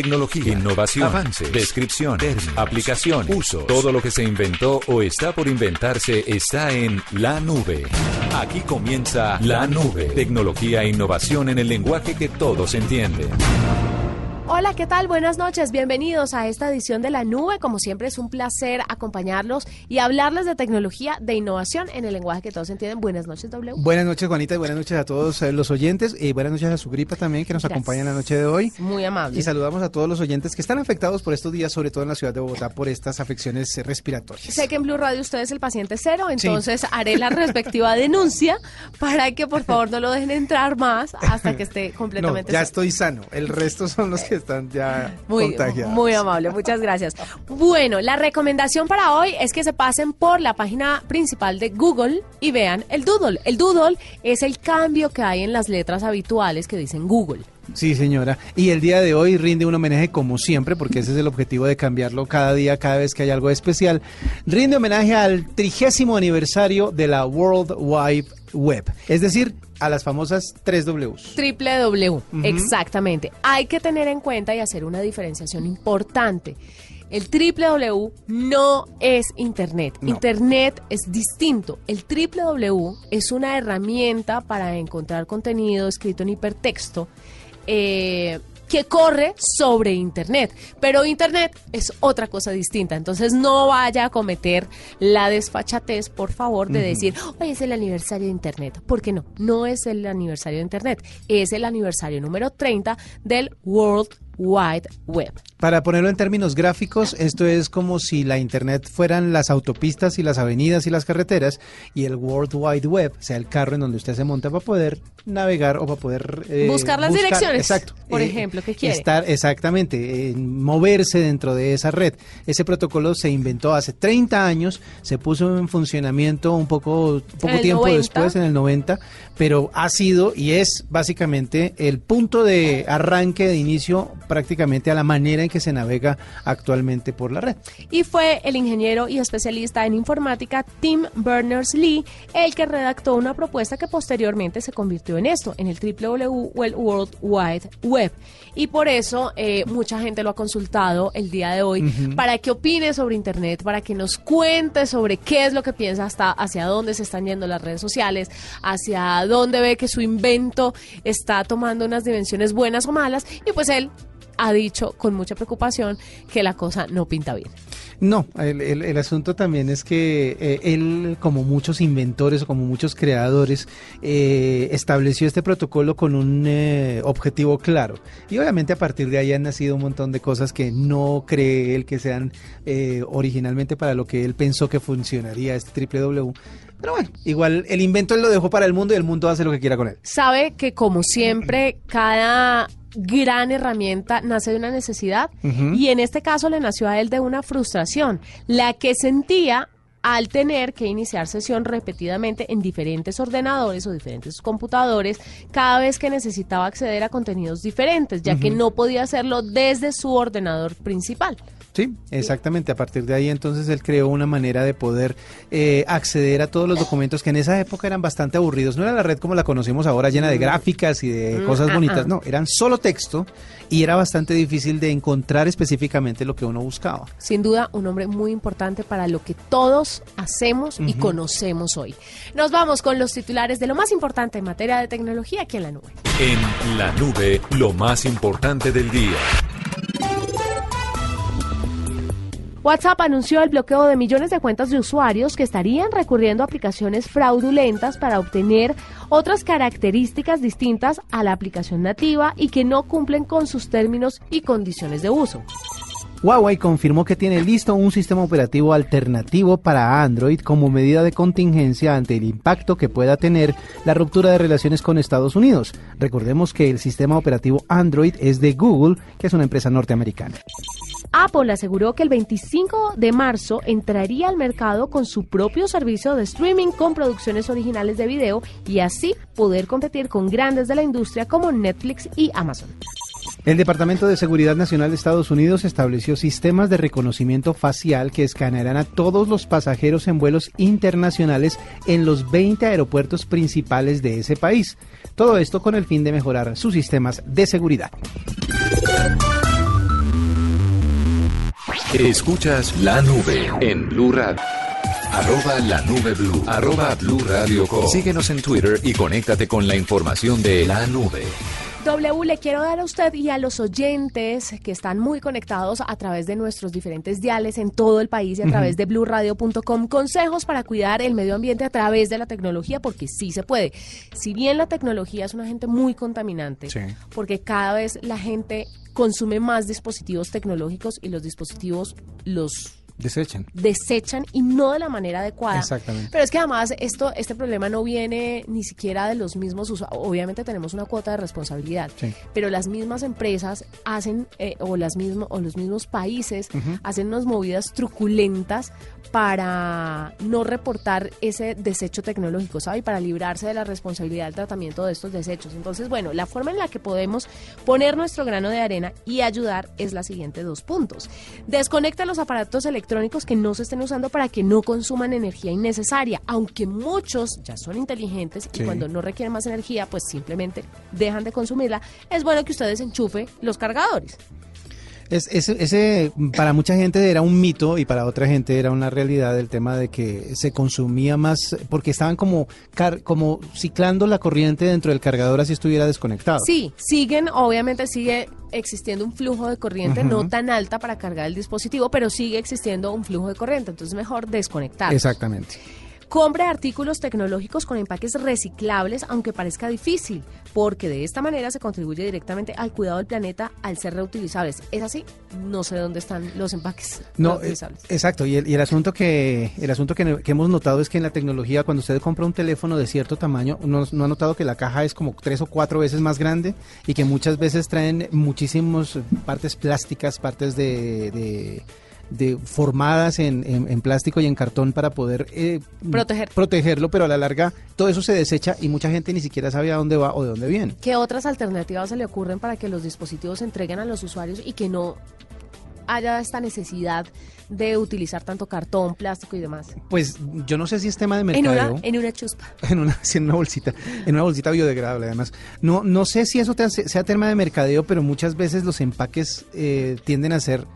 Tecnología, innovación, avance, descripción, términos, aplicación, uso. Todo lo que se inventó o está por inventarse está en la nube. Aquí comienza la nube. Tecnología e innovación en el lenguaje que todos entienden. Hola, ¿qué tal? Buenas noches. Bienvenidos a esta edición de La Nube. Como siempre es un placer acompañarlos y hablarles de tecnología, de innovación en el lenguaje que todos entienden. Buenas noches, W. Buenas noches, Juanita, y buenas noches a todos eh, los oyentes. Y buenas noches a su gripa también, que nos acompaña en la noche de hoy. Muy amable. Y saludamos a todos los oyentes que están afectados por estos días, sobre todo en la ciudad de Bogotá, por estas afecciones eh, respiratorias. Sé que en Blue Radio usted es el paciente cero, entonces haré la respectiva denuncia para que por favor no lo dejen entrar más hasta que esté completamente no, ya estoy sano. El resto son los que están ya muy, contagiados. Muy amable, muchas gracias. Bueno, la recomendación para hoy es que se pasen por la página principal de Google y vean el Doodle. El Doodle es el cambio que hay en las letras habituales que dicen Google. Sí, señora. Y el día de hoy rinde un homenaje como siempre, porque ese es el objetivo de cambiarlo cada día, cada vez que hay algo especial. Rinde homenaje al trigésimo aniversario de la World Wide Web. Es decir, a las famosas 3 Ws. Triple W, exactamente. Hay que tener en cuenta y hacer una diferenciación importante. El triple W no es Internet. Internet es distinto. El triple W es una herramienta para encontrar contenido escrito en hipertexto. Eh, que corre sobre Internet. Pero Internet es otra cosa distinta. Entonces no vaya a cometer la desfachatez, por favor, de decir, hoy es el aniversario de Internet. Porque no, no es el aniversario de Internet. Es el aniversario número 30 del World Wide Web. Para ponerlo en términos gráficos, esto es como si la Internet fueran las autopistas y las avenidas y las carreteras y el World Wide Web sea el carro en donde usted se monta para poder navegar o para poder... Eh, buscar las direcciones, exacto, por eh, ejemplo, que quiere. Estar exactamente, moverse dentro de esa red. Ese protocolo se inventó hace 30 años, se puso en funcionamiento un poco, poco tiempo después, en el 90, pero ha sido y es básicamente el punto de arranque, de inicio prácticamente a la manera en que se navega actualmente por la red. Y fue el ingeniero y especialista en informática Tim Berners-Lee el que redactó una propuesta que posteriormente se convirtió en esto, en el www World Wide Web. Y por eso eh, mucha gente lo ha consultado el día de hoy para que opine sobre Internet, para que nos cuente sobre qué es lo que piensa hasta hacia dónde se están yendo las redes sociales, hacia dónde ve que su invento está tomando unas dimensiones buenas o malas. Y pues él ha dicho con mucha preocupación que la cosa no pinta bien. No, el, asunto también es que eh, él, como muchos inventores o como muchos creadores, eh, estableció este protocolo con un eh, objetivo claro. Y obviamente a partir de ahí han nacido un montón de cosas que no cree él que sean originalmente para lo que él pensó que funcionaría este triple W. Pero bueno, igual el invento él lo dejó para el mundo y el mundo hace lo que quiera con él. Sabe que como siempre, cada gran herramienta nace de una necesidad y en este caso le nació a él de una frustración, la que sentía al tener que iniciar sesión repetidamente en diferentes ordenadores o diferentes computadores cada vez que necesitaba acceder a contenidos diferentes, ya que no podía hacerlo desde su ordenador principal. Sí, exactamente. A partir de ahí entonces él creó una manera de poder eh, acceder a todos los documentos que en esa época eran bastante aburridos. No era la red como la conocemos ahora, llena de mm. gráficas y de mm, cosas bonitas. No, eran solo texto y era bastante difícil de encontrar específicamente lo que uno buscaba. Sin duda, un hombre muy importante para lo que todos hacemos y conocemos hoy. Nos vamos con los titulares de lo más importante en materia de tecnología aquí en la nube. En la nube, lo más importante del día. WhatsApp anunció el bloqueo de millones de cuentas de usuarios que estarían recurriendo a aplicaciones fraudulentas para obtener otras características distintas a la aplicación nativa y que no cumplen con sus términos y condiciones de uso. Huawei confirmó que tiene listo un sistema operativo alternativo para Android como medida de contingencia ante el impacto que pueda tener la ruptura de relaciones con Estados Unidos. Recordemos que el sistema operativo Android es de Google, que es una empresa norteamericana. Apple aseguró que el 25 de marzo entraría al mercado con su propio servicio de streaming con producciones originales de video y así poder competir con grandes de la industria como Netflix y Amazon. El Departamento de Seguridad Nacional de Estados Unidos estableció sistemas de reconocimiento facial que escanearán a todos los pasajeros en vuelos internacionales en los 20 aeropuertos principales de ese país. Todo esto con el fin de mejorar sus sistemas de seguridad. Escuchas la nube en Blue Radio. Arroba la nube blue. Arroba blue radio. Síguenos en Twitter y conéctate con la información de la nube. W, le quiero dar a usted y a los oyentes que están muy conectados a través de nuestros diferentes diales en todo el país y a través de blurradio.com consejos para cuidar el medio ambiente a través de la tecnología, porque sí se puede. Si bien la tecnología es una gente muy contaminante, porque cada vez la gente consume más dispositivos tecnológicos y los dispositivos los Desechan. Desechan y no de la manera adecuada. Exactamente. Pero es que además esto, este problema no viene ni siquiera de los mismos usuarios. Obviamente tenemos una cuota de responsabilidad, pero las mismas empresas hacen, eh, o, las mismo, o los mismos países hacen unas movidas truculentas para no reportar ese desecho tecnológico, ¿sabe? Y para librarse de la responsabilidad del tratamiento de estos desechos. Entonces, bueno, la forma en la que podemos poner nuestro grano de arena y ayudar es la siguiente dos puntos. Desconecta los aparatos electrónicos que no se estén usando para que no consuman energía innecesaria, aunque muchos ya son inteligentes y cuando no requieren más energía, pues simplemente dejan de consumirla. Es bueno que ustedes enchufe los cargadores. Es, ese, para mucha gente era un mito y para otra gente era una realidad el tema de que se consumía más porque estaban como, como ciclando la corriente dentro del cargador así estuviera desconectado. Sí, siguen, obviamente sigue existiendo un flujo de corriente no tan alta para cargar el dispositivo, pero sigue existiendo un flujo de corriente, entonces mejor desconectar. Exactamente. Compre artículos tecnológicos con empaques reciclables, aunque parezca difícil, porque de esta manera se contribuye directamente al cuidado del planeta al ser reutilizables. ¿Es así? No sé dónde están los empaques no, eh, reutilizables. exacto, y el, asunto, que, el asunto que, hemos notado es que en la tecnología, cuando usted compra un teléfono de cierto tamaño, no, ha notado que la caja es como tres o cuatro veces más grande y que muchas veces traen muchísimas partes plásticas, partes de de formadas en, en, plástico y en cartón para poder eh, Proteger. protegerlo, pero a la larga todo eso se desecha y mucha gente ni siquiera sabe a dónde va o de dónde viene. ¿Qué otras alternativas se le ocurren para que los dispositivos se entreguen a los usuarios y que no haya esta necesidad de utilizar tanto cartón, plástico y demás? Pues yo no sé si es tema de mercadeo. En una, en una chuspa. En una, en una bolsita, en una bolsita biodegradable además. No, no sé si eso sea tema de mercadeo, pero muchas veces los empaques eh, tienden a ser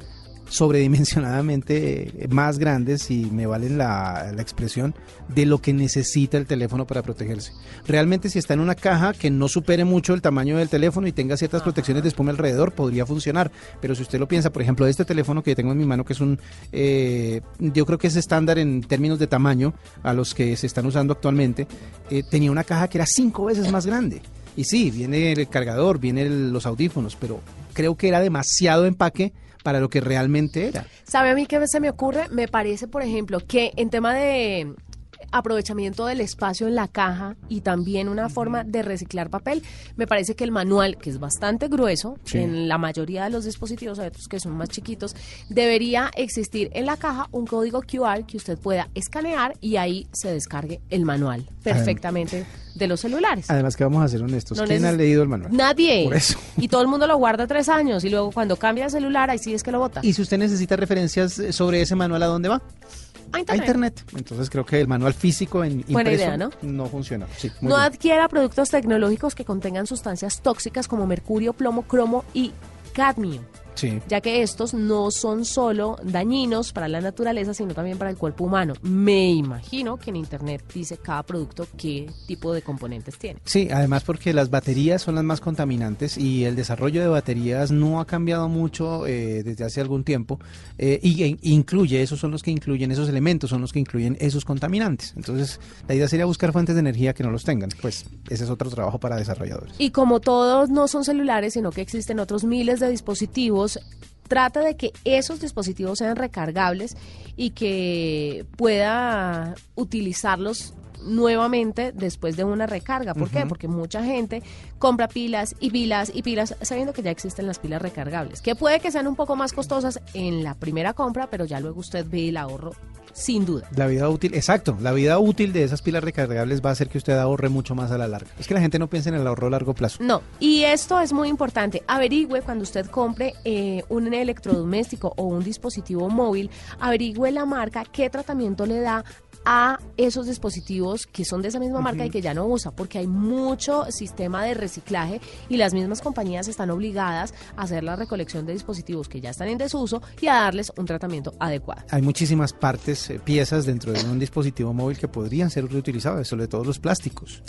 sobredimensionadamente más grandes, y me valen la, la, expresión, de lo que necesita el teléfono para protegerse. Realmente si está en una caja que no supere mucho el tamaño del teléfono y tenga ciertas protecciones de espuma alrededor, podría funcionar. Pero si usted lo piensa, por ejemplo, este teléfono que tengo en mi mano, que es un, eh, yo creo que es estándar en términos de tamaño a los que se están usando actualmente, eh, tenía una caja que era cinco veces más grande. Y sí, viene el cargador, vienen los audífonos, pero creo que era demasiado empaque para lo que realmente era. ¿Sabe a mí qué se me ocurre? Me parece, por ejemplo, que en tema de aprovechamiento del espacio en la caja y también una forma de reciclar papel. Me parece que el manual, que es bastante grueso, en la mayoría de los dispositivos, hay otros que son más chiquitos, debería existir en la caja un código QR que usted pueda escanear y ahí se descargue el manual perfectamente. de los celulares. Además que vamos a ser honestos, ¿quién ha leído el manual? Nadie. Por eso. Y todo el mundo lo guarda tres años y luego cuando cambia el celular ahí sí es que lo vota. Y si usted necesita referencias sobre ese manual, ¿a dónde va? A internet. Entonces creo que el manual físico en impreso ¿no? funciona. no adquiera productos tecnológicos que contengan sustancias tóxicas como mercurio, plomo, cromo y cadmio ya que estos no son solo dañinos para la naturaleza, sino también para el cuerpo humano. Me imagino que en Internet dice cada producto qué tipo de componentes tiene. Sí, además porque las baterías son las más contaminantes y el desarrollo de baterías no ha cambiado mucho eh, desde hace algún tiempo eh, y e incluye, esos son los que incluyen, esos elementos son los que incluyen esos contaminantes. Entonces, la idea sería buscar fuentes de energía que no los tengan. Pues ese es otro trabajo para desarrolladores. Y como todos no son celulares, sino que existen otros miles de dispositivos, trata de que esos dispositivos sean recargables y que pueda utilizarlos nuevamente después de una recarga. ¿Por qué? Porque mucha gente compra pilas y pilas y pilas sabiendo que ya existen las pilas recargables, que puede que sean un poco más costosas en la primera compra, pero ya luego usted ve el ahorro sin duda. La vida útil, exacto, la vida útil de esas pilas recargables va a hacer que usted ahorre mucho más a la larga. Es que la gente no piensa en el ahorro a largo plazo. No, y esto es muy importante. Averigüe cuando usted compre eh, un electrodoméstico o un dispositivo móvil, averigüe la marca, qué tratamiento le da a esos dispositivos que son de esa misma marca y que ya no usa, porque hay mucho sistema de reciclaje y las mismas compañías están obligadas a hacer la recolección de dispositivos que ya están en desuso y a darles un tratamiento adecuado. Hay muchísimas partes, eh, piezas dentro de un dispositivo móvil que podrían ser reutilizadas, sobre todo los plásticos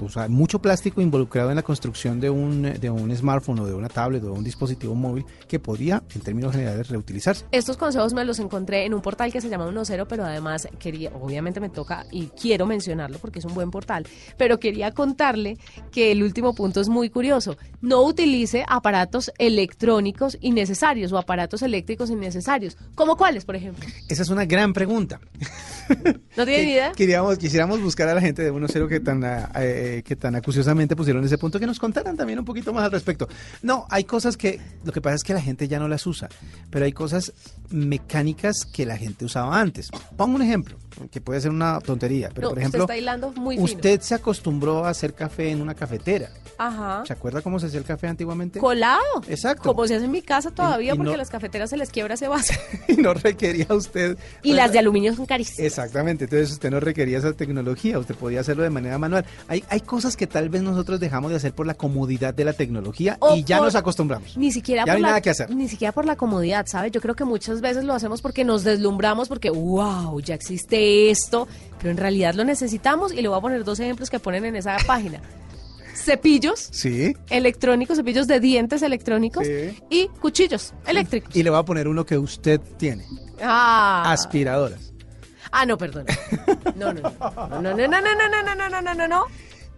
o sea, mucho plástico involucrado en la construcción de un, de un smartphone o de una tablet o de un dispositivo móvil que podía, en términos generales, reutilizarse. Estos consejos me los encontré en un portal que se llama 10, pero además quería, obviamente me toca y quiero mencionarlo porque es un buen portal, pero quería contarle que el último punto es muy curioso. No utilice aparatos electrónicos innecesarios o aparatos eléctricos innecesarios. ¿Como cuáles, por ejemplo? Esa es una gran pregunta. ¿No tiene idea? Queríamos, quisiéramos buscar a la gente de 10 que tan... Eh, eh, que tan acuciosamente pusieron ese punto, que nos contaran también un poquito más al respecto. No, hay cosas que, lo que pasa es que la gente ya no las usa, pero hay cosas mecánicas que la gente usaba antes. Pongo un ejemplo, que puede ser una tontería, pero por ejemplo, usted, se acostumbró a hacer café en una cafetera. Ajá. ¿Se acuerda cómo se hacía el café antiguamente? Colado. Exacto. Como se hace en mi casa todavía, porque las cafeteras se les quiebra ese vaso. y no requería usted. Y las de aluminio son carísimas. Exactamente. Entonces usted no requería esa tecnología, usted podía hacerlo de manera manual. Hay, hay cosas que tal vez nosotros dejamos de hacer por la comodidad de la tecnología y ya nos acostumbramos. Ni siquiera por hay la, nada que hacer. Ni siquiera por la comodidad, ¿sabe? Yo creo que muchas veces lo hacemos porque nos deslumbramos, porque wow, ya existe esto, pero en realidad lo necesitamos y le voy a poner dos ejemplos que ponen en esa página. Cepillos sí. electrónicos, cepillos de dientes electrónicos y cuchillos eléctricos. Y le voy a poner uno que usted tiene. Ah. Aspiradoras. Ah, no, perdón. No, no, no. No, no, no, no, no, no, no, no, no, no, no.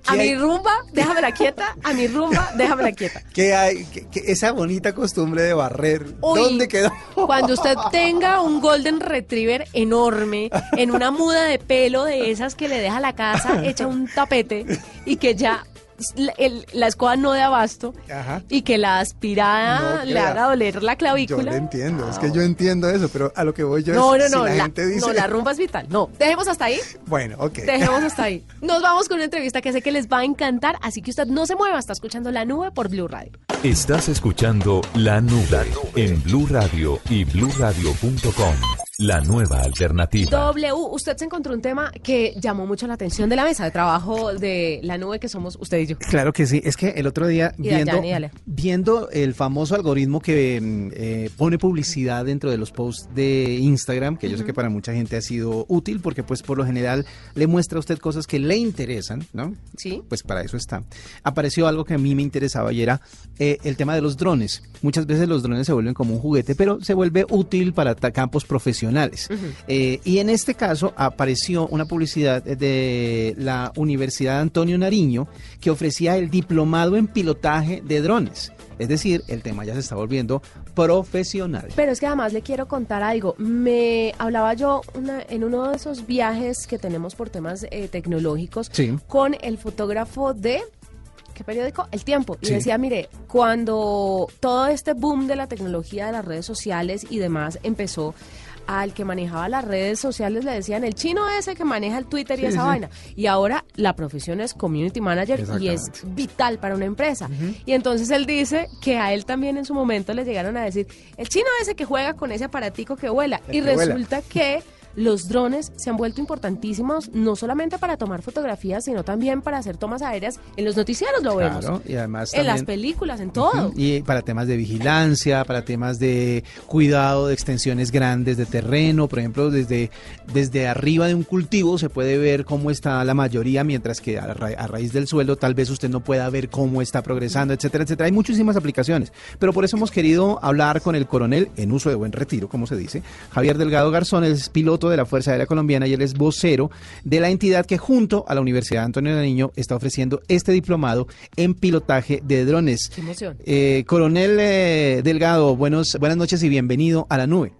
A mi rumba, déjamela quieta. A mi rumba, déjamela quieta. ¿Qué hay? esa bonita costumbre de barrer. ¿Dónde quedó? Cuando usted tenga un Golden Retriever enorme, en una muda de pelo de esas que le deja la casa hecha un tapete y que ya la, escoba no de abasto y que la aspirada le haga doler la clavícula. Yo lo entiendo, es que yo entiendo eso, pero a lo que voy yo no, es no, no, la, gente dice... No, la rumba es vital. No, dejemos hasta ahí. Bueno, ok. Dejemos hasta ahí. Nos vamos con una entrevista que sé que les va a encantar, así que usted no se mueva, está escuchando La Nube por Blue Radio. Estás escuchando La Nube, en Blue Radio y bluradio.com. La nueva alternativa. W, usted se encontró un tema que llamó mucho la atención de la mesa de trabajo de la nube que somos usted y yo. Claro que sí, es que el otro día viendo, viendo el famoso algoritmo que mm, eh, pone publicidad dentro de los posts de Instagram, que yo sé que para mucha gente ha sido útil porque pues por lo general le muestra a usted cosas que le interesan, ¿no? Sí. Pues para eso está. Apareció algo que a mí me interesaba y era eh, el tema de los drones. Muchas veces los drones se vuelven como un juguete, pero se vuelve útil para campos profesionales eh, y en este caso apareció una publicidad de la Universidad Antonio Nariño que ofrecía el diplomado en pilotaje de drones. Es decir, el tema ya se está volviendo profesional. Pero es que además le quiero contar algo. Me hablaba yo en uno de esos viajes que tenemos por temas eh, tecnológicos con el fotógrafo de ¿qué periódico? El Tiempo. Y decía, mire, cuando todo este boom de la tecnología de las redes sociales y demás empezó, al que manejaba las redes sociales le decían el chino ese que maneja el Twitter y esa vaina. Y ahora la profesión es community manager y es vital para una empresa. Y entonces él dice que a él también en su momento le llegaron a decir, el chino ese que juega con ese aparatico que vuela. y resulta que los drones se han vuelto importantísimos no solamente para tomar fotografías, sino también para hacer tomas aéreas. En los noticieros lo vemos. y además en las películas, en todo. Y para temas de vigilancia, para temas de cuidado de extensiones grandes de terreno, por ejemplo, desde, desde arriba de un cultivo se puede ver cómo está la mayoría, mientras que a, raíz del suelo tal vez usted no pueda ver cómo está progresando, etcétera, etcétera. Hay muchísimas aplicaciones, pero por eso hemos querido hablar con el coronel en uso de buen retiro, como se dice, Javier Delgado Garzón, es piloto de la Fuerza Aérea Colombiana y él es vocero de la entidad que junto a la Universidad Antonio de Niño está ofreciendo este diplomado en pilotaje de drones. Qué emoción. Eh, coronel eh, Delgado, buenos, buenas noches y bienvenido a la nube.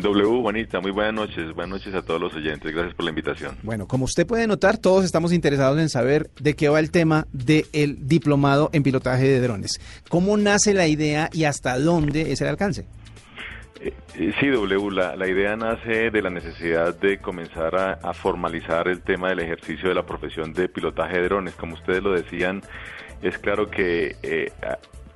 W, Juanita, muy buenas noches. Buenas noches a todos los oyentes. Gracias por la invitación. Bueno, como usted puede notar, todos estamos interesados en saber de qué va el tema del diplomado en pilotaje de drones. ¿Cómo nace la idea y hasta dónde es el alcance? Eh, sí, W, la, idea nace de la necesidad de comenzar a, formalizar el tema del ejercicio de la profesión de pilotaje de drones. Como ustedes lo decían, es claro que eh,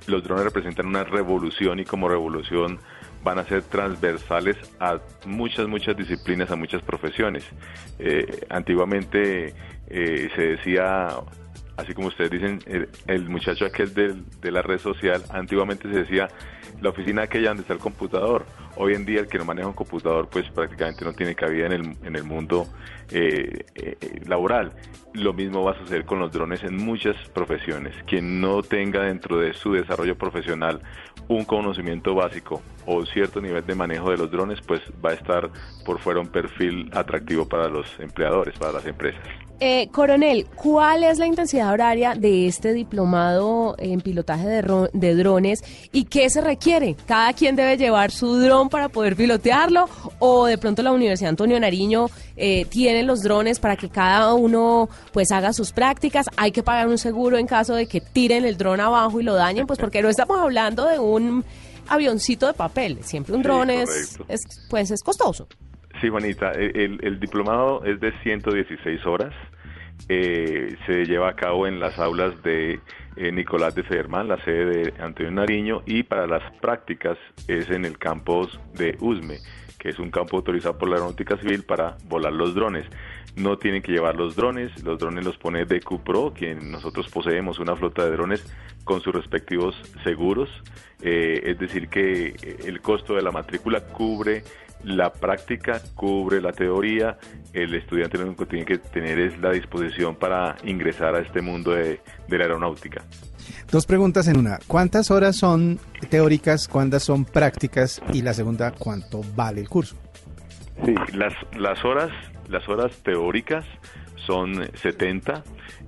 los drones representan una revolución y como revolución van a ser transversales a muchas, muchas disciplinas, a muchas profesiones. Eh, antiguamente se decía así como ustedes dicen, el, muchacho aquel de la red social, antiguamente se decía la oficina aquella donde está el computador. Hoy en día el que no maneja un computador pues prácticamente no tiene cabida en el, en el mundo eh, eh, laboral. Lo mismo va a suceder con los drones en muchas profesiones. Quien no tenga dentro de su desarrollo profesional un conocimiento básico o cierto nivel de manejo de los drones, pues va a estar por fuera un perfil atractivo para los empleadores, para las empresas. Eh, coronel, ¿cuál es la intensidad horaria de este diplomado en pilotaje de, drones y qué se requiere? ¿Cada quien debe llevar su dron para poder pilotearlo o de pronto la Universidad Antonio Nariño eh, tiene los drones para que cada uno pues haga sus prácticas? ¿Hay que pagar un seguro en caso de que tiren el dron abajo y lo dañen? Pues porque no estamos hablando de un avioncito de papel, siempre un dron es, pues es costoso. Sí, Juanita, el, el, diplomado es de 116 horas. Eh, se lleva a cabo en las aulas de eh, Nicolás de Federman, la sede de Antonio Nariño, y para las prácticas es en el campus de USME, que es un campo autorizado por la Aeronáutica Civil para volar los drones. No tienen que llevar los drones, los drones los pone DQPRO, quien nosotros poseemos una flota de drones con sus respectivos seguros, eh, es decir que el costo de la matrícula cubre la práctica cubre la teoría, el estudiante lo único que tiene que tener es la disposición para ingresar a este mundo de, la aeronáutica. Dos preguntas en una. ¿Cuántas horas son teóricas, cuántas son prácticas? Y la segunda, ¿cuánto vale el curso? Sí, las, las, horas, las horas teóricas son 70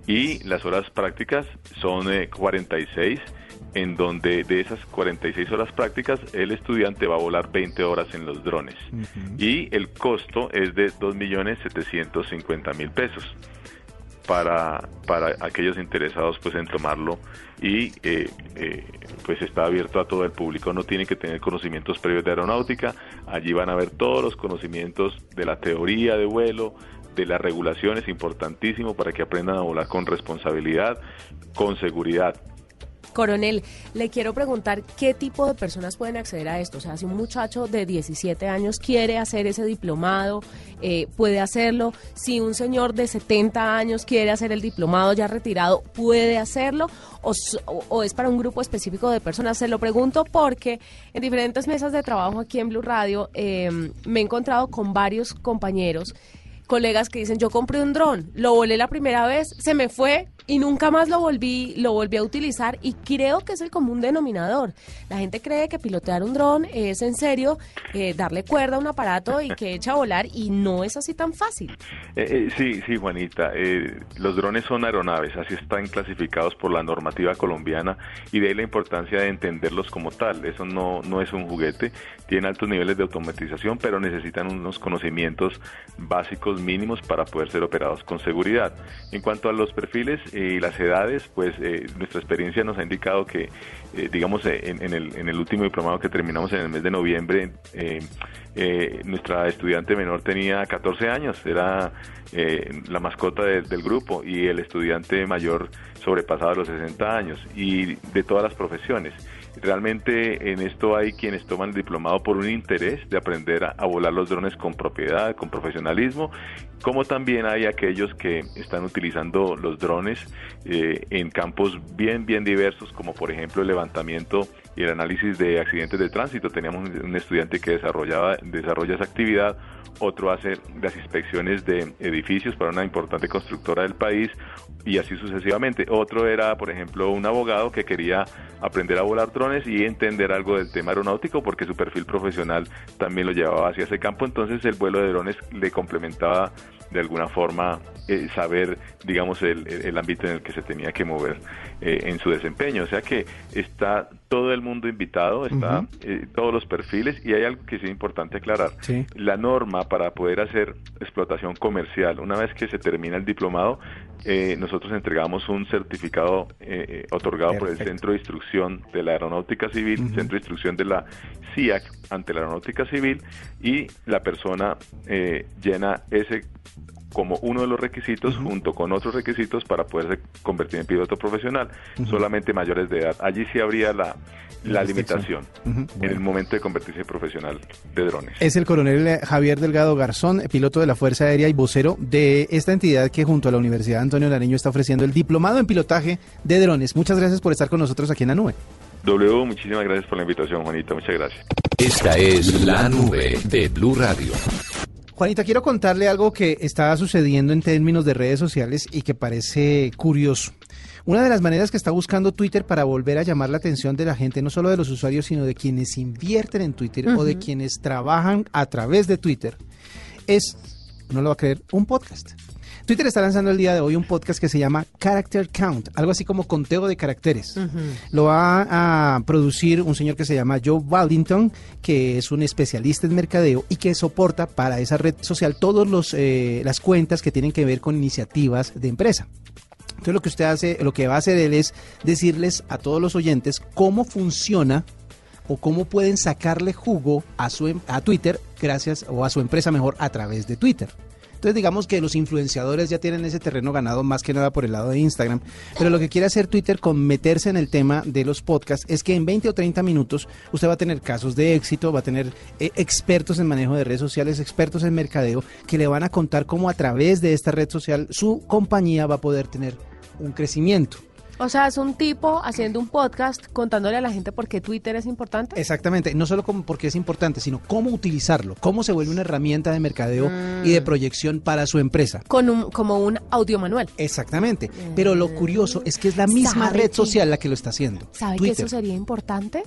y las horas prácticas son 46 eh, en donde de esas 46 horas prácticas el estudiante va a volar 20 horas en los drones. Y el costo es de 2.750.000 pesos para, para aquellos interesados pues en tomarlo. Y eh, eh, pues está abierto a todo el público, no tiene que tener conocimientos previos de aeronáutica, allí van a ver todos los conocimientos de la teoría de vuelo, de las regulaciones, importantísimo para que aprendan a volar con responsabilidad, con seguridad. Coronel, le quiero preguntar qué tipo de personas pueden acceder a esto. O sea, si un muchacho de 17 años quiere hacer ese diplomado, eh, puede hacerlo. Si un señor de 70 años quiere hacer el diplomado ya retirado, puede hacerlo. O, es para un grupo específico de personas. Se lo pregunto porque en diferentes mesas de trabajo aquí en Blue Radio em, me he encontrado con varios compañeros colegas que dicen, yo compré un dron, lo volé la primera vez, se me fue, y nunca más lo volví, lo volví a utilizar y creo que es el común denominador. La gente cree que pilotear un dron es en serio eh, darle cuerda a un aparato y que echa a volar y no es así tan fácil. Eh, eh, sí, sí, Juanita. los drones son aeronaves, así están clasificados por la normativa colombiana y de ahí la importancia de entenderlos como tal. Eso no, no es un juguete, tiene altos niveles de automatización, pero necesitan unos conocimientos básicos mínimos para poder ser operados con seguridad. En cuanto a los perfiles, y las edades, pues eh, nuestra experiencia nos ha indicado que, eh, digamos, eh, en, el, en el último diplomado que terminamos en el mes de noviembre, nuestra estudiante menor tenía 14 años, era la mascota del grupo, y el estudiante mayor sobrepasaba los 60 años, y de todas las profesiones. Realmente en esto hay quienes toman el diplomado por un interés de aprender a, volar los drones con propiedad, con profesionalismo, como también hay aquellos que están utilizando los drones eh, en campos bien, bien diversos, como por ejemplo el levantamiento y el análisis de accidentes de tránsito. Teníamos un estudiante que desarrollaba, desarrolla esa actividad, otro hace las inspecciones de edificios para una importante constructora del país y así sucesivamente. Otro era, por ejemplo, un abogado que quería aprender a volar drones y entender algo del tema aeronáutico porque su perfil profesional también lo llevaba hacia ese campo, entonces el vuelo de drones le complementaba de alguna forma eh, saber, digamos, el, el, ámbito en el que se tenía que mover eh, en su desempeño. O sea que está todo el mundo invitado, está eh, todos los perfiles y hay algo que es importante aclarar. La norma para poder hacer explotación comercial, una vez que se termina el diplomado, nosotros entregamos un certificado otorgado por el Centro de Instrucción de la Aeronáutica Civil, Centro de Instrucción de la CIAC ante la aeronáutica civil y la persona eh, llena ese como uno de los requisitos junto con otros requisitos para poderse convertir en piloto profesional, solamente mayores de edad. Allí sí habría la, la limitación en el momento de convertirse en profesional de drones. Es el coronel eh, Javier Delgado Garzón, piloto de la Fuerza Aérea y vocero de esta entidad que junto a la Universidad Antonio Nariño está ofreciendo el diplomado en pilotaje de drones. Muchas gracias por estar con nosotros aquí en la nube. W, muchísimas gracias por la invitación, Juanita. Muchas gracias. Esta es la nube de Blue Radio. Juanita, quiero contarle algo que está sucediendo en términos de redes sociales y que parece curioso. Una de las maneras que está buscando Twitter para volver a llamar la atención de la gente, no solo de los usuarios, sino de quienes invierten en Twitter o de quienes trabajan a través de Twitter, es, no lo va a creer, un podcast. Twitter está lanzando el día de hoy un podcast que se llama Character Count, algo así como conteo de caracteres. Lo va a producir un señor que se llama Joe Wallington, que es un especialista en mercadeo y que soporta para esa red social todas eh, las cuentas que tienen que ver con iniciativas de empresa. Entonces lo que usted hace, lo que va a hacer él es decirles a todos los oyentes cómo funciona o cómo pueden sacarle jugo a su em, a Twitter gracias o a su empresa mejor a través de Twitter. Entonces digamos que los influenciadores ya tienen ese terreno ganado más que nada por el lado de Instagram. Pero lo que quiere hacer Twitter con meterse en el tema de los podcasts es que en 20 o 30 minutos usted va a tener casos de éxito, va a tener eh, expertos en manejo de redes sociales, expertos en mercadeo, que le van a contar cómo a través de esta red social su compañía va a poder tener un crecimiento. O sea, es un tipo haciendo un podcast contándole a la gente por qué Twitter es importante. Exactamente, no solo como porque es importante, sino cómo utilizarlo, cómo se vuelve una herramienta de mercadeo y de mm. proyección para su empresa. Con un, como un audio manual. Exactamente, pero lo curioso es que es la misma red social la que lo está haciendo. ¿Sabe que eso sería importante?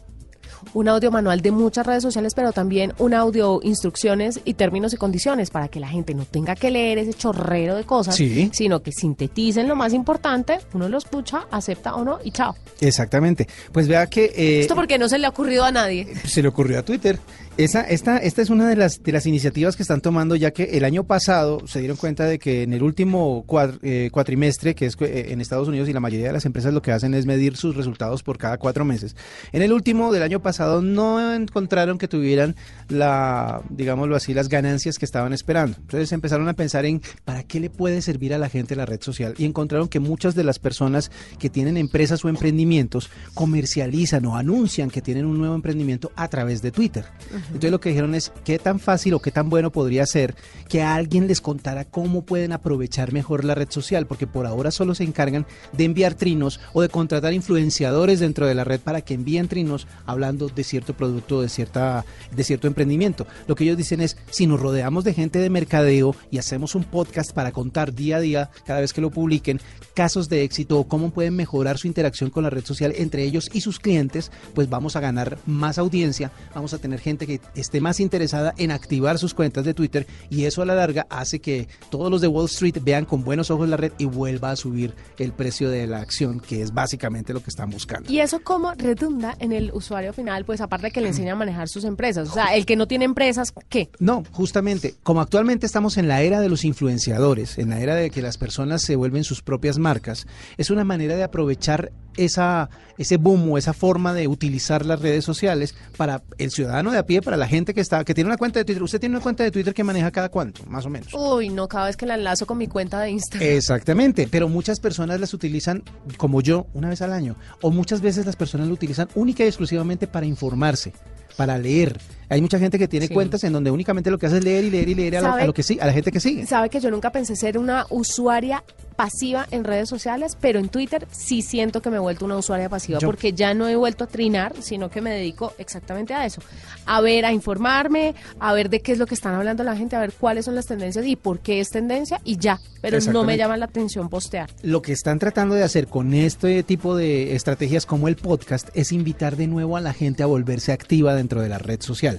Un audio manual de muchas redes sociales, pero también un audio instrucciones y términos y condiciones para que la gente no tenga que leer ese chorrero de cosas, sino que sinteticen lo más importante, uno lo escucha, acepta o no y chao. Exactamente. Pues vea que... Eh, Esto porque no se le ha ocurrido a nadie. Se le ocurrió a Twitter. Esa, esta, esta es una de las, de las iniciativas que están tomando, ya que el año pasado se dieron cuenta de que en el último eh, cuatrimestre, que es eh, en Estados Unidos y la mayoría de las empresas lo que hacen es medir sus resultados por cada cuatro meses. En el último del año pasado no encontraron que tuvieran la, digámoslo así, las ganancias que estaban esperando. Entonces empezaron a pensar en para qué le puede servir a la gente la red social y encontraron que muchas de las personas que tienen empresas o emprendimientos comercializan o anuncian que tienen un nuevo emprendimiento a través de Twitter. Entonces lo que dijeron es qué tan fácil o qué tan bueno podría ser que alguien les contara cómo pueden aprovechar mejor la red social, porque por ahora solo se encargan de enviar trinos o de contratar influenciadores dentro de la red para que envíen trinos hablando de cierto producto, de cierta de cierto emprendimiento. Lo que ellos dicen es, si nos rodeamos de gente de mercadeo y hacemos un podcast para contar día a día, cada vez que lo publiquen, casos de éxito o cómo pueden mejorar su interacción con la red social entre ellos y sus clientes, pues vamos a ganar más audiencia, vamos a tener gente que esté más interesada en activar sus cuentas de Twitter y eso a la larga hace que todos los de Wall Street vean con buenos ojos la red y vuelva a subir el precio de la acción, que es básicamente lo que están buscando. ¿Y eso cómo redunda en el usuario final? Pues aparte de que le enseña a manejar sus empresas, o sea, el que no tiene empresas, ¿qué? No, justamente, como actualmente estamos en la era de los influenciadores, en la era de que las personas se vuelven sus propias marcas, es una manera de aprovechar esa, ese boom o esa forma de utilizar las redes sociales para el ciudadano de a pie, para la gente que está, que tiene una cuenta de Twitter. ¿Usted tiene una cuenta de Twitter que maneja cada cuánto, más o menos? Uy, no, cada vez que la enlazo con mi cuenta de Instagram. Exactamente, pero muchas personas las utilizan, como yo, una vez al año. O muchas veces las personas lo utilizan única y exclusivamente para informarse, para leer, hay mucha gente que tiene cuentas en donde únicamente lo que hace es leer y leer y leer a, lo que sí, a la gente que sigue. Sabe que yo nunca pensé ser una usuaria pasiva en redes sociales, pero en Twitter sí siento que me he vuelto una usuaria pasiva porque ya no he vuelto a trinar, sino que me dedico exactamente a eso, a ver, a informarme, a ver de qué es lo que están hablando la gente, a ver cuáles son las tendencias y por qué es tendencia y ya, pero no me llama la atención postear. Lo que están tratando de hacer con este tipo de estrategias como el podcast es invitar de nuevo a la gente a volverse activa dentro de la red social.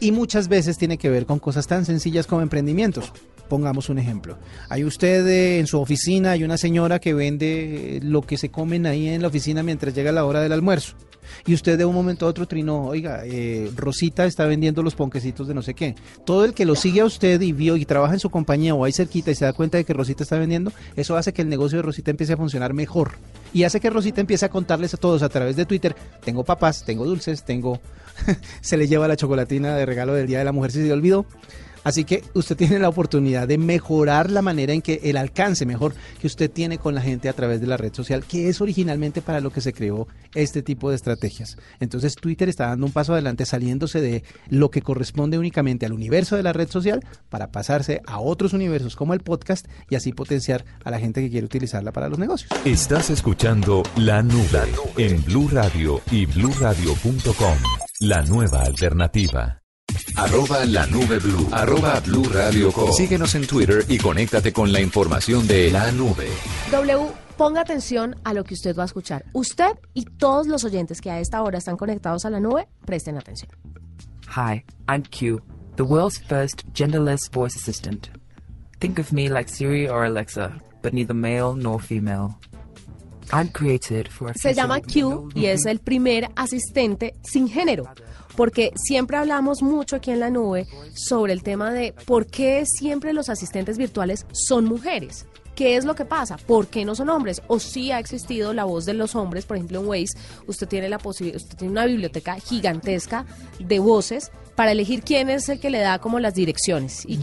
Y muchas veces tiene que ver con cosas tan sencillas como emprendimientos. Pongamos un ejemplo. Hay usted eh, en su oficina, hay una señora que vende eh, lo que se comen ahí en la oficina mientras llega la hora del almuerzo. Y usted de un momento a otro trinó, oiga, eh, Rosita está vendiendo los ponquecitos de no sé qué. Todo el que lo sigue a usted y vio y trabaja en su compañía o ahí cerquita y se da cuenta de que Rosita está vendiendo, eso hace que el negocio de Rosita empiece a funcionar mejor Y hace que Rosita empiece a contarles a todos a través de Twitter, tengo papás, tengo dulces, tengo... se le lleva la chocolatina de regalo del Día de la Mujer si se olvidó. Así que usted tiene la oportunidad de mejorar la manera en que el alcance mejor que usted tiene con la gente a través de la red social, que es originalmente para lo que se creó este tipo de estrategias. Entonces Twitter está dando un paso adelante saliéndose de lo que corresponde únicamente al universo de la red social para pasarse a otros universos como el podcast y así potenciar a la gente que quiere utilizarla para los negocios. Estás escuchando La Nube, en Blue Radio y bluradio.com, la nueva alternativa. Arroba la nube blue. Arroba blue radio Síguenos en Twitter y conéctate con la información de la nube. W, ponga atención a lo que usted va a escuchar. Usted y todos los oyentes que a esta hora están conectados a la nube, presten atención. Hi, I'm Q, the world's first genderless voice assistant. Think of me like Siri or Alexa, but neither male nor female. I'm created for Se llama Q y es el primer asistente sin género porque siempre hablamos mucho aquí en la nube sobre el tema de por qué siempre los asistentes virtuales son mujeres. ¿Qué es lo que pasa? ¿Por qué no son hombres? O si ha existido la voz de los hombres, por ejemplo en Waze, usted tiene la posibilidad, usted tiene una biblioteca gigantesca de voces para elegir quién es el que le da como las direcciones. Y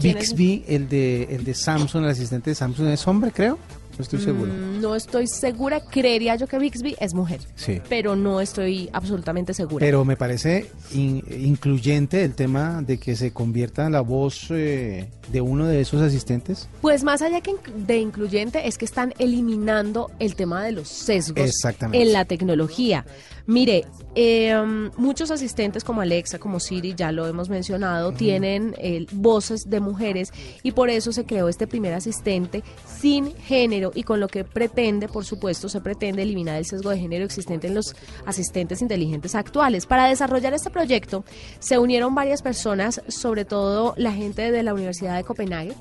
el de el de Samsung, el asistente de Samsung es hombre, creo. No estoy seguro. Mm, no estoy segura. Creería yo que Bixby es mujer. Sí. Pero no estoy absolutamente segura. Pero me parece incluyente el tema de que se convierta en la voz eh, de uno de esos asistentes. Pues más allá que de incluyente es que están eliminando el tema de los sesgos en la tecnología. Mire, em, muchos asistentes como Alexa, como Siri, ya lo hemos mencionado, tienen eh, voces de mujeres y por eso se creó este primer asistente sin género y con lo que pretende, por supuesto, se pretende eliminar el sesgo de género existente en los asistentes inteligentes actuales. Para desarrollar este proyecto se unieron varias personas, sobre todo la gente de la Universidad de Copenhague,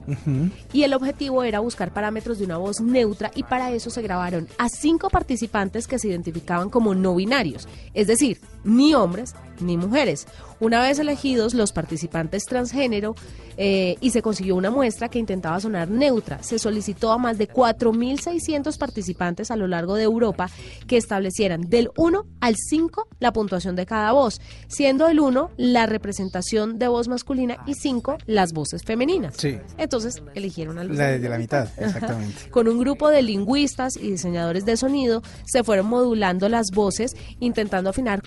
y el objetivo era buscar parámetros de una voz neutra y para eso se grabaron a cinco participantes que se identificaban como no binarios es decir, ni hombres ni mujeres. Una vez elegidos los participantes transgénero eh, y se consiguió una muestra que intentaba sonar neutra, se solicitó a más de 4.600 participantes a lo largo de Europa que establecieran del 1 al 5 la puntuación de cada voz, siendo el 1 la representación de voz masculina y 5 las voces femeninas. Sí. Entonces eligieron al la de la mitad, exactamente. Con un grupo de lingüistas y diseñadores de sonido se fueron modulando las voces intentando afinar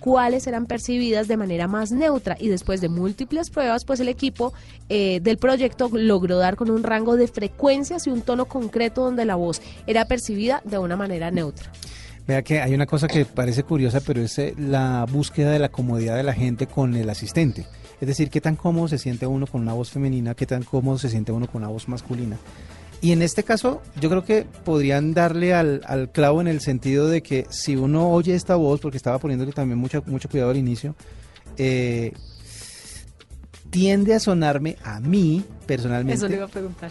eran percibidas de manera más neutra y después de múltiples pruebas, pues el equipo eh, del proyecto logró dar con un rango de frecuencias y un tono concreto donde la voz era percibida de una manera neutra. Vea que hay una cosa que parece curiosa, pero es eh, la búsqueda de la comodidad de la gente con el asistente. Es decir, qué tan cómodo se siente uno con una voz femenina, qué tan cómodo se siente uno con una voz masculina. Y en este caso, yo creo que podrían darle al, al, clavo en el sentido de que si uno oye esta voz, porque estaba poniéndole también mucho, mucho cuidado al inicio, eh, tiende a sonarme a mí personalmente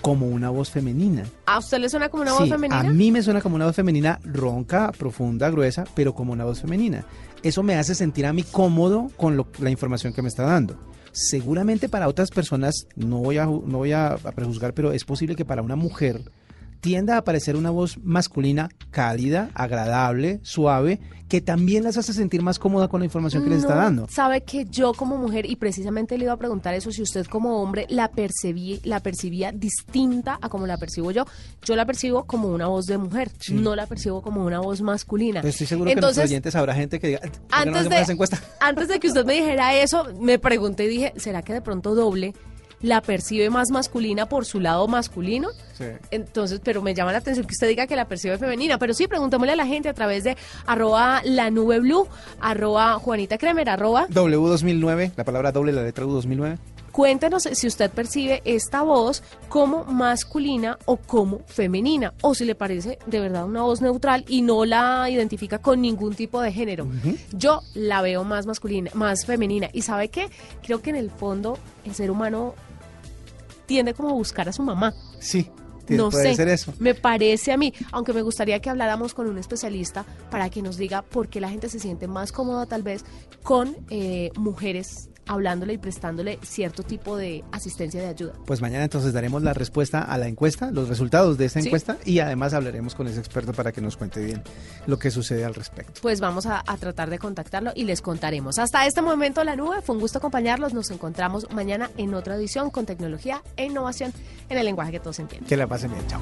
como una voz femenina. ¿A usted le suena como una voz femenina? A mí me suena como una voz femenina ronca, profunda, gruesa, pero como una voz femenina. Eso me hace sentir a mí cómodo con la información que me está dando. Seguramente para otras personas, no voy a, no voy a, prejuzgar, pero es posible que para una mujer tienda a aparecer una voz masculina cálida, agradable, suave, que también las hace sentir más cómoda con la información que les está dando. Sabe que yo como mujer, y precisamente le iba a preguntar eso, si usted como hombre la percibí, la percibía distinta a como la percibo yo. Yo la percibo como una voz de mujer, no la percibo como una voz masculina. estoy seguro que los oyentes habrá gente que diga, antes, de, antes de que usted me dijera eso, me pregunté y dije, ¿será que de pronto doble la percibe más masculina por su lado masculino. Sí. Entonces, pero me llama la atención que usted diga que la percibe femenina. Pero sí, preguntémosle a la gente a través de arroba la nube blue, arroba Juanita Kremer, arroba W2009, la palabra doble, la letra U 2009. Cuéntenos si usted percibe esta voz como masculina o como femenina, o si le parece de verdad una voz neutral y no la identifica con ningún tipo de género. Yo la veo más masculina, más femenina. ¿Y sabe qué? Creo que en el fondo el ser humano tiende como a buscar a su mamá. Sí. No puede sé, ser eso. me parece a mí, aunque me gustaría que habláramos con un especialista para que nos diga por qué la gente se siente más cómoda tal vez con eh, mujeres hablándole y prestándole cierto tipo de asistencia de ayuda. Pues mañana entonces daremos la respuesta a la encuesta, los resultados de esa Sí. encuesta y además hablaremos con ese experto para que nos cuente bien lo que sucede al respecto. Pues vamos a, a tratar de contactarlo y les contaremos. Hasta este momento, la nube, fue un gusto acompañarlos. Nos encontramos mañana en otra edición con tecnología e innovación en el lenguaje que todos entienden. Que la pasen bien, chao.